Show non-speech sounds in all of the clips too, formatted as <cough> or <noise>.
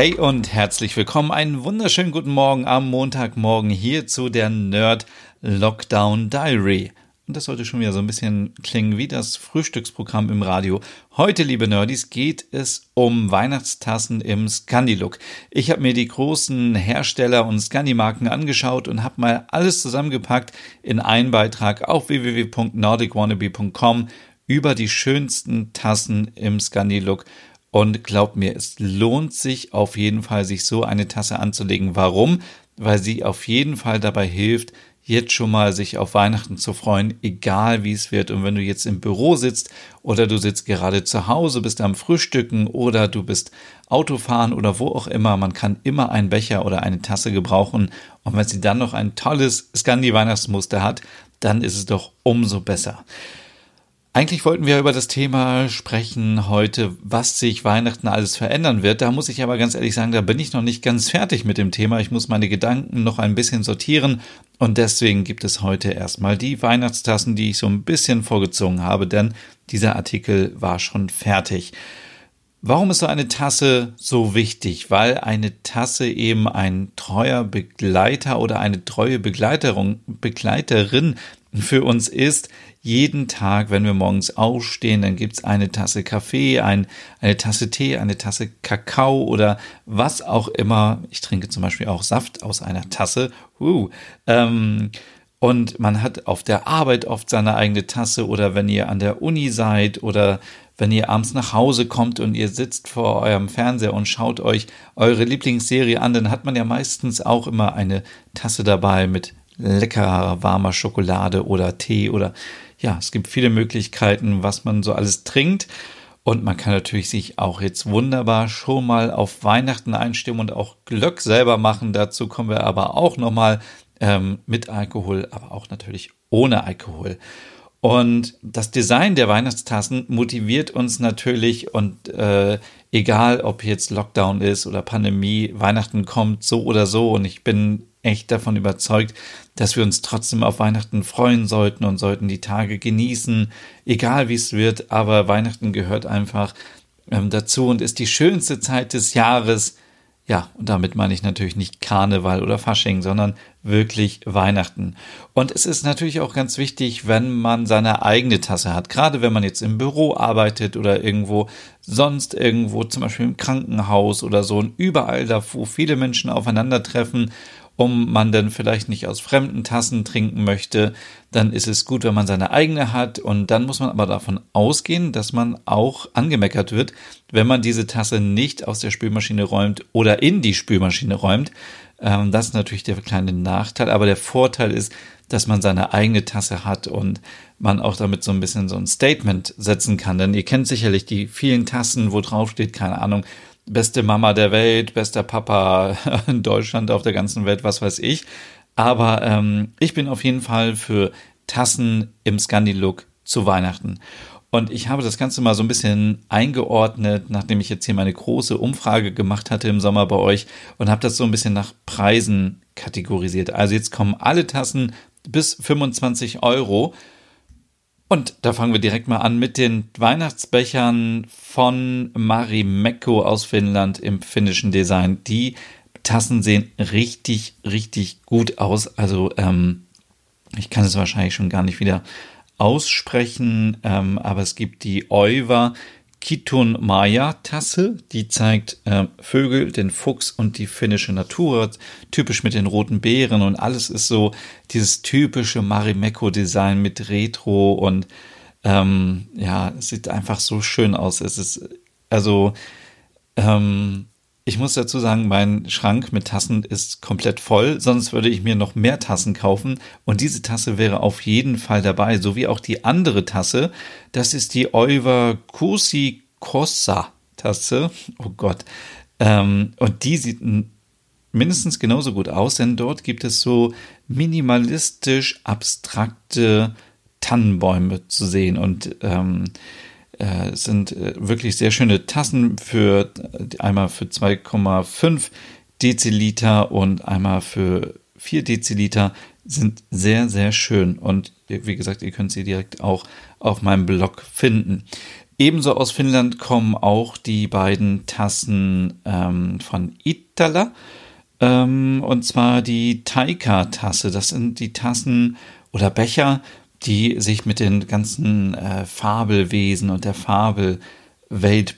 Hey und herzlich willkommen. Einen wunderschönen guten Morgen am Montagmorgen hier zu der Nerd Lockdown Diary. Und das sollte schon wieder so ein bisschen klingen wie das Frühstücksprogramm im Radio. Heute, liebe Nerdies, geht es um Weihnachtstassen im Scandi-Look. Ich habe mir die großen Hersteller und Scandi-Marken angeschaut und habe mal alles zusammengepackt in einen Beitrag auf www.nordicwannabe.com über die schönsten Tassen im Scandi-Look und glaubt mir, es lohnt sich auf jeden Fall, sich so eine Tasse anzulegen. Warum? Weil sie auf jeden Fall dabei hilft, jetzt schon mal sich auf Weihnachten zu freuen, egal wie es wird. Und wenn du jetzt im Büro sitzt oder du sitzt gerade zu Hause, bist am Frühstücken oder du bist Autofahren oder wo auch immer, man kann immer einen Becher oder eine Tasse gebrauchen. Und wenn sie dann noch ein tolles Scandi-Weihnachtsmuster hat, dann ist es doch umso besser. Eigentlich wollten wir über das Thema sprechen heute, was sich Weihnachten alles verändern wird. Da muss ich aber ganz ehrlich sagen, da bin ich noch nicht ganz fertig mit dem Thema. Ich muss meine Gedanken noch ein bisschen sortieren und deswegen gibt es heute erstmal die Weihnachtstassen, die ich so ein bisschen vorgezogen habe, denn dieser Artikel war schon fertig. Warum ist so eine Tasse so wichtig? Weil eine Tasse eben ein treuer Begleiter oder eine treue Begleiterin, Begleiterin für uns ist, jeden Tag, wenn wir morgens aufstehen, dann gibt's eine Tasse Kaffee, ein, eine Tasse Tee, eine Tasse Kakao oder was auch immer. Ich trinke zum Beispiel auch Saft aus einer Tasse. Uh, ähm, und man hat auf der Arbeit oft seine eigene Tasse oder wenn ihr an der Uni seid oder wenn ihr abends nach Hause kommt und ihr sitzt vor eurem Fernseher und schaut euch eure Lieblingsserie an, dann hat man ja meistens auch immer eine Tasse dabei mit leckerer, warmer Schokolade oder Tee oder ja, es gibt viele Möglichkeiten, was man so alles trinkt. Und man kann natürlich sich auch jetzt wunderbar schon mal auf Weihnachten einstimmen und auch Glöck selber machen. Dazu kommen wir aber auch nochmal ähm, mit Alkohol, aber auch natürlich ohne Alkohol. Und das Design der Weihnachtstassen motiviert uns natürlich und äh, egal ob jetzt Lockdown ist oder Pandemie, Weihnachten kommt so oder so und ich bin echt davon überzeugt, dass wir uns trotzdem auf Weihnachten freuen sollten und sollten die Tage genießen, egal wie es wird, aber Weihnachten gehört einfach ähm, dazu und ist die schönste Zeit des Jahres. Ja, und damit meine ich natürlich nicht Karneval oder Fasching, sondern wirklich Weihnachten. Und es ist natürlich auch ganz wichtig, wenn man seine eigene Tasse hat. Gerade wenn man jetzt im Büro arbeitet oder irgendwo sonst irgendwo, zum Beispiel im Krankenhaus oder so und überall da, wo viele Menschen aufeinandertreffen um man dann vielleicht nicht aus fremden Tassen trinken möchte, dann ist es gut, wenn man seine eigene hat und dann muss man aber davon ausgehen, dass man auch angemeckert wird, wenn man diese Tasse nicht aus der Spülmaschine räumt oder in die Spülmaschine räumt. Ähm, das ist natürlich der kleine Nachteil, aber der Vorteil ist, dass man seine eigene Tasse hat und man auch damit so ein bisschen so ein Statement setzen kann. Denn ihr kennt sicherlich die vielen Tassen, wo drauf steht, keine Ahnung, beste Mama der Welt, bester Papa <laughs> in Deutschland, auf der ganzen Welt, was weiß ich. Aber ähm, ich bin auf jeden Fall für Tassen im Scandi-Look zu Weihnachten. Und ich habe das Ganze mal so ein bisschen eingeordnet, nachdem ich jetzt hier meine große Umfrage gemacht hatte im Sommer bei euch und habe das so ein bisschen nach Preisen kategorisiert. Also jetzt kommen alle Tassen bis 25 Euro und da fangen wir direkt mal an mit den Weihnachtsbechern von Marimekko aus Finnland im finnischen Design. Die Tassen sehen richtig, richtig gut aus. Also ähm, ich kann es wahrscheinlich schon gar nicht wieder aussprechen, ähm, aber es gibt die Oiva Kitun Maya Tasse, die zeigt äh, Vögel, den Fuchs und die finnische Natur, typisch mit den roten Beeren und alles ist so dieses typische Marimekko Design mit Retro und ähm, ja, es sieht einfach so schön aus. Es ist also ähm, ich muss dazu sagen, mein Schrank mit Tassen ist komplett voll, sonst würde ich mir noch mehr Tassen kaufen. Und diese Tasse wäre auf jeden Fall dabei, so wie auch die andere Tasse. Das ist die Euver Kusi Kossa Tasse. Oh Gott. Ähm, und die sieht mindestens genauso gut aus, denn dort gibt es so minimalistisch abstrakte Tannenbäume zu sehen und ähm, äh, sind äh, wirklich sehr schöne Tassen für einmal für 2,5 Deziliter und einmal für 4 Deziliter sind sehr, sehr schön. Und wie gesagt, ihr könnt sie direkt auch auf meinem Blog finden. Ebenso aus Finnland kommen auch die beiden Tassen ähm, von Itala. Ähm, und zwar die Taika-Tasse. Das sind die Tassen oder Becher, die sich mit den ganzen äh, Fabelwesen und der Fabelwelt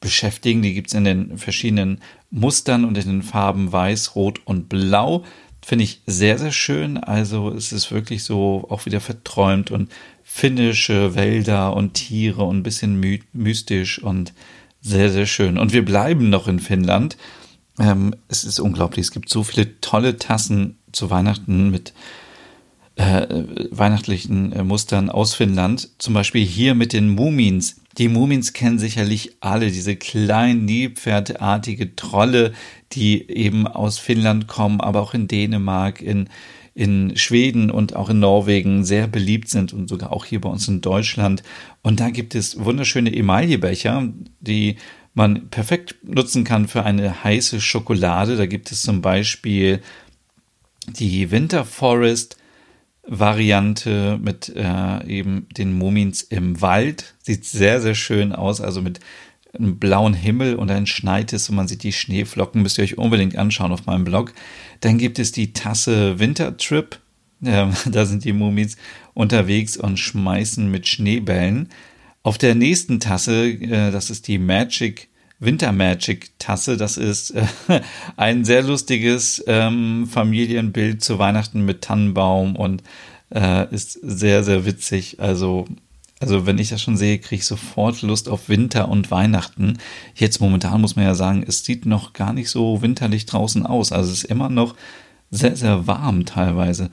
beschäftigen. Die gibt es in den verschiedenen Mustern und in den Farben Weiß, Rot und Blau. Finde ich sehr, sehr schön. Also es ist wirklich so auch wieder verträumt und finnische Wälder und Tiere und ein bisschen my mystisch und sehr, sehr schön. Und wir bleiben noch in Finnland. Ähm, es ist unglaublich. Es gibt so viele tolle Tassen zu Weihnachten mit äh, weihnachtlichen äh, Mustern aus Finnland. Zum Beispiel hier mit den Mumins. Die Mumins kennen sicherlich alle diese kleinen, nilpferdartige Trolle, die eben aus Finnland kommen, aber auch in Dänemark, in, in Schweden und auch in Norwegen sehr beliebt sind und sogar auch hier bei uns in Deutschland. Und da gibt es wunderschöne Emaillebecher, die man perfekt nutzen kann für eine heiße Schokolade. Da gibt es zum Beispiel die Winter Forest Variante mit äh, eben den Mumins im Wald. Sieht sehr, sehr schön aus, also mit einem blauen Himmel und dann schneit es und man sieht die Schneeflocken. Müsst ihr euch unbedingt anschauen auf meinem Blog. Dann gibt es die Tasse Wintertrip. Äh, <laughs> da sind die Mumins unterwegs und schmeißen mit Schneebällen. Auf der nächsten Tasse, äh, das ist die Magic Winter Magic Tasse. Das ist äh, <laughs> ein sehr lustiges ähm, Familienbild zu Weihnachten mit Tannenbaum und äh, ist sehr, sehr witzig. Also, also wenn ich das schon sehe, kriege ich sofort Lust auf Winter und Weihnachten. Jetzt momentan muss man ja sagen, es sieht noch gar nicht so winterlich draußen aus. Also es ist immer noch sehr, sehr warm teilweise.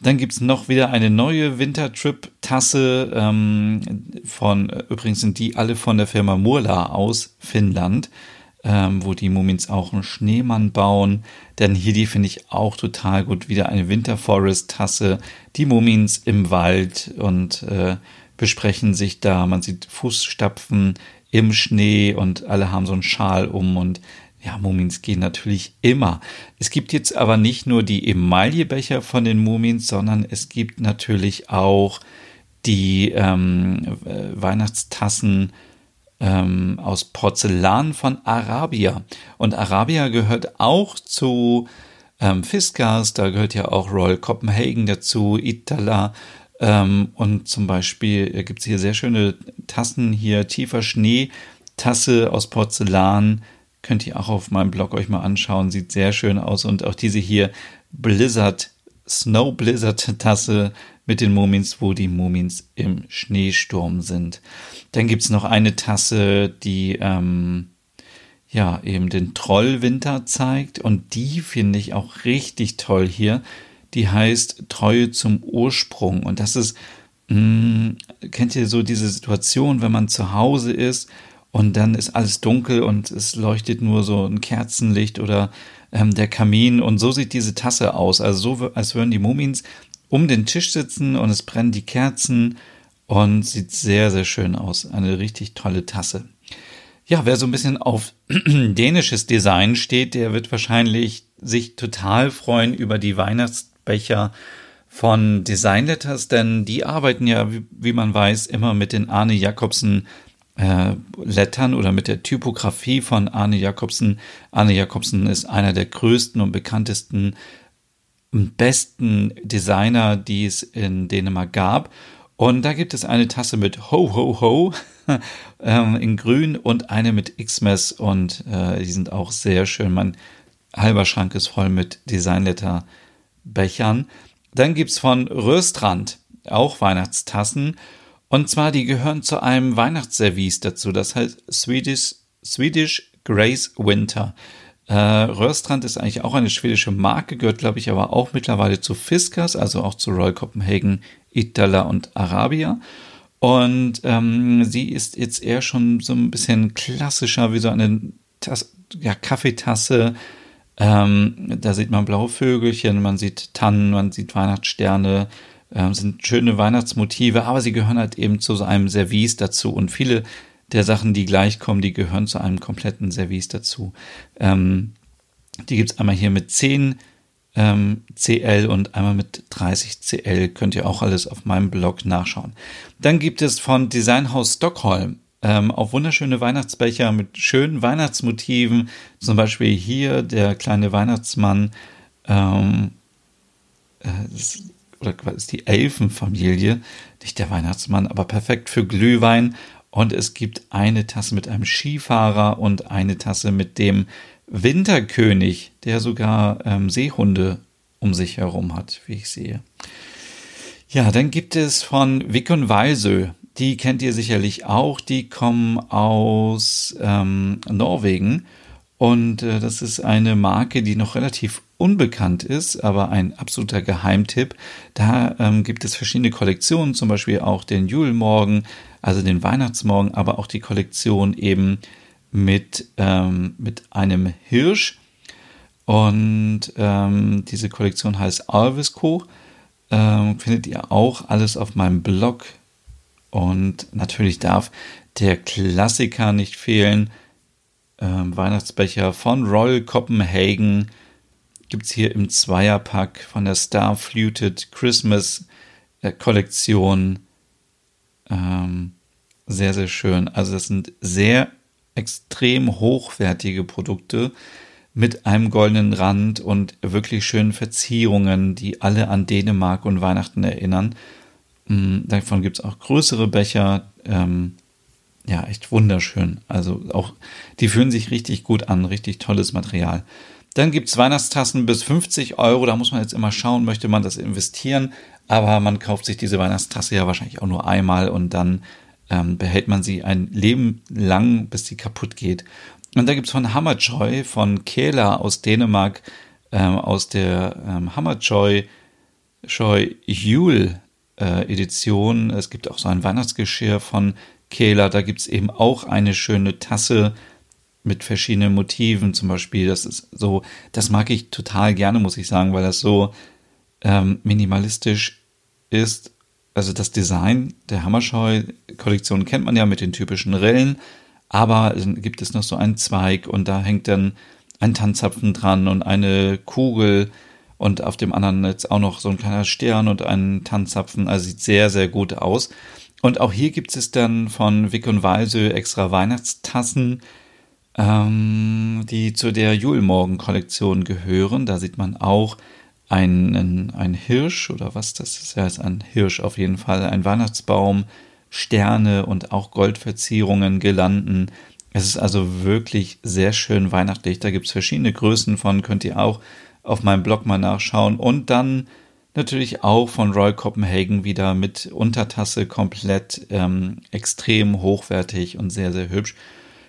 Dann gibt's noch wieder eine neue Wintertrip-Tasse ähm, von, übrigens sind die alle von der Firma Murla aus Finnland, ähm, wo die Mumins auch einen Schneemann bauen. Denn hier die finde ich auch total gut. Wieder eine Winterforest-Tasse, die Mumins im Wald und äh, besprechen sich da. Man sieht Fußstapfen im Schnee und alle haben so einen Schal um und ja, Mumins gehen natürlich immer. Es gibt jetzt aber nicht nur die Emaillebecher von den Mumins, sondern es gibt natürlich auch die ähm, äh, Weihnachtstassen ähm, aus Porzellan von Arabia. Und Arabia gehört auch zu ähm, Fiskars, da gehört ja auch Royal Copenhagen dazu, Itala. Ähm, und zum Beispiel äh, gibt es hier sehr schöne Tassen, hier tiefer Schnee, Tasse aus Porzellan, Könnt ihr auch auf meinem Blog euch mal anschauen. Sieht sehr schön aus. Und auch diese hier Blizzard, Snow Blizzard Tasse mit den Mumins, wo die Mumins im Schneesturm sind. Dann gibt es noch eine Tasse, die ähm, ja eben den Trollwinter zeigt. Und die finde ich auch richtig toll hier. Die heißt Treue zum Ursprung. Und das ist, mh, mm, kennt ihr so diese Situation, wenn man zu Hause ist und dann ist alles dunkel und es leuchtet nur so ein Kerzenlicht oder ähm, der Kamin und so sieht diese Tasse aus. Also so, als würden die Mumins um den Tisch sitzen und es brennen die Kerzen und sieht sehr, sehr schön aus. Eine richtig tolle Tasse. Ja, wer so ein bisschen auf <clears throat> dänisches Design steht, der wird wahrscheinlich sich total freuen über die Weihnachtsbecher von Design Letters, denn die arbeiten ja, wie, wie man weiß, immer mit den Arne Jacobsen äh, Lettern oder mit der Typografie von Arne Jacobsen. Arne Jacobsen ist einer der größten und bekanntesten und besten Designer, die es in Dänemark gab. Und da gibt es eine Tasse mit Ho Ho Ho <laughs> ähm, in Grün und eine mit Xmas und äh, die sind auch sehr schön. Mein halber Schrank ist voll mit Designletter-Bechern. Dann gibt's von Röstrand auch Weihnachtstassen und zwar, die gehören zu einem Weihnachtsservice dazu. Das heißt Swedish, Swedish Grace Winter. Äh, Rörstrand ist eigentlich auch eine schwedische Marke, gehört, glaube ich, aber auch mittlerweile zu Fiskars, also auch zu Royal Copenhagen, Itala und Arabia. Und ähm, sie ist jetzt eher schon so ein bisschen klassischer wie so eine Tas ja, Kaffeetasse. Ähm, da sieht man blaue Vögelchen, man sieht Tannen, man sieht Weihnachtssterne, ähm, sind schöne Weihnachtsmotive, aber sie gehören halt eben zu so einem Service dazu und viele der Sachen, die gleich kommen, die gehören zu einem kompletten Service dazu. Ähm, die gibt's einmal hier mit 10 ähm, CL und einmal mit 30 CL. Könnt ihr auch alles auf meinem Blog nachschauen. Dann gibt es von Designhaus Stockholm ähm, auch wunderschöne Weihnachtsbecher mit schönen Weihnachtsmotiven. Zum Beispiel hier der kleine Weihnachtsmann. Ähm, äh, das, oder ist die Elfenfamilie, nicht der Weihnachtsmann, aber perfekt für Glühwein. Und es gibt eine Tasse mit einem Skifahrer und eine Tasse mit dem Winterkönig, der sogar ähm, Seehunde um sich herum hat, wie ich sehe. Ja, dann gibt es von Wick und Walsö. Die kennt ihr sicherlich auch. Die kommen aus ähm, Norwegen. Und äh, das ist eine Marke, die noch relativ unbekannt ist, aber ein absoluter Geheimtipp. Da ähm, gibt es verschiedene Kollektionen, zum Beispiel auch den Julmorgen, also den Weihnachtsmorgen, aber auch die Kollektion eben mit, ähm, mit einem Hirsch. Und ähm, diese Kollektion heißt Alvisco. Ähm, findet ihr auch alles auf meinem Blog. Und natürlich darf der Klassiker nicht fehlen. Ähm, Weihnachtsbecher von Royal Copenhagen gibt es hier im Zweierpack von der Star Fluted Christmas äh, Kollektion. Ähm, sehr, sehr schön. Also das sind sehr extrem hochwertige Produkte mit einem goldenen Rand und wirklich schönen Verzierungen, die alle an Dänemark und Weihnachten erinnern. Mm, davon gibt es auch größere Becher. Ähm, ja, echt wunderschön. Also auch, die fühlen sich richtig gut an, richtig tolles Material. Dann gibt es Weihnachtstassen bis 50 Euro. Da muss man jetzt immer schauen, möchte man das investieren. Aber man kauft sich diese Weihnachtstasse ja wahrscheinlich auch nur einmal und dann ähm, behält man sie ein Leben lang, bis sie kaputt geht. Und da gibt's von Hammerjoy, von Kela aus Dänemark, ähm, aus der ähm, Hammerjoy Joy Jule äh, Edition. Es gibt auch so ein Weihnachtsgeschirr von Kela. Da gibt's eben auch eine schöne Tasse mit verschiedenen Motiven. Zum Beispiel, das ist so, das mag ich total gerne, muss ich sagen, weil das so ähm, minimalistisch ist also das Design der Hammerscheu-Kollektion kennt man ja mit den typischen Rillen, aber dann gibt es noch so einen Zweig und da hängt dann ein Tanzzapfen dran und eine Kugel und auf dem anderen jetzt auch noch so ein kleiner Stern und ein Tanzzapfen. Also sieht sehr, sehr gut aus. Und auch hier gibt es dann von Wick und Walsö extra Weihnachtstassen, ähm, die zu der Julmorgen-Kollektion gehören. Da sieht man auch ein, ein Hirsch oder was das ist, ja, ist ein Hirsch auf jeden Fall, ein Weihnachtsbaum, Sterne und auch Goldverzierungen, Girlanden. Es ist also wirklich sehr schön weihnachtlich. Da gibt es verschiedene Größen von, könnt ihr auch auf meinem Blog mal nachschauen. Und dann natürlich auch von Royal Copenhagen wieder mit Untertasse komplett ähm, extrem hochwertig und sehr, sehr hübsch.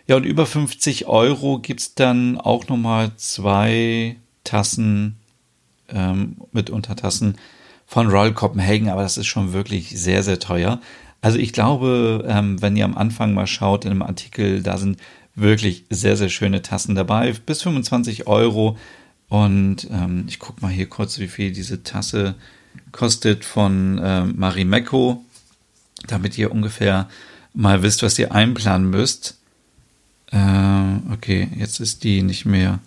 Ja, und über 50 Euro gibt es dann auch nochmal zwei Tassen ähm, mit Untertassen von Royal Copenhagen, aber das ist schon wirklich sehr, sehr teuer. Also ich glaube, ähm, wenn ihr am Anfang mal schaut in einem Artikel, da sind wirklich sehr, sehr schöne Tassen dabei, bis 25 Euro. Und ähm, ich gucke mal hier kurz, wie viel diese Tasse kostet von äh, Marimekko, damit ihr ungefähr mal wisst, was ihr einplanen müsst. Äh, okay, jetzt ist die nicht mehr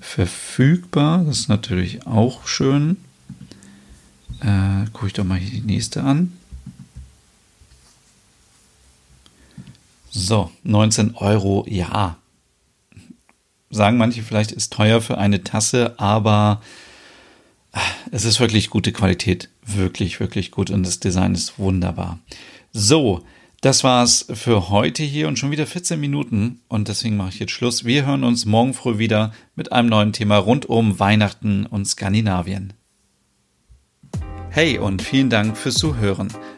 verfügbar. Das ist natürlich auch schön. Äh, Gucke ich doch mal hier die nächste an. So, 19 Euro, ja. Sagen manche vielleicht, ist teuer für eine Tasse, aber äh, es ist wirklich gute Qualität. Wirklich, wirklich gut und das Design ist wunderbar. So, das war's für heute hier und schon wieder 14 Minuten und deswegen mache ich jetzt Schluss. Wir hören uns morgen früh wieder mit einem neuen Thema rund um Weihnachten und Skandinavien. Hey und vielen Dank fürs Zuhören.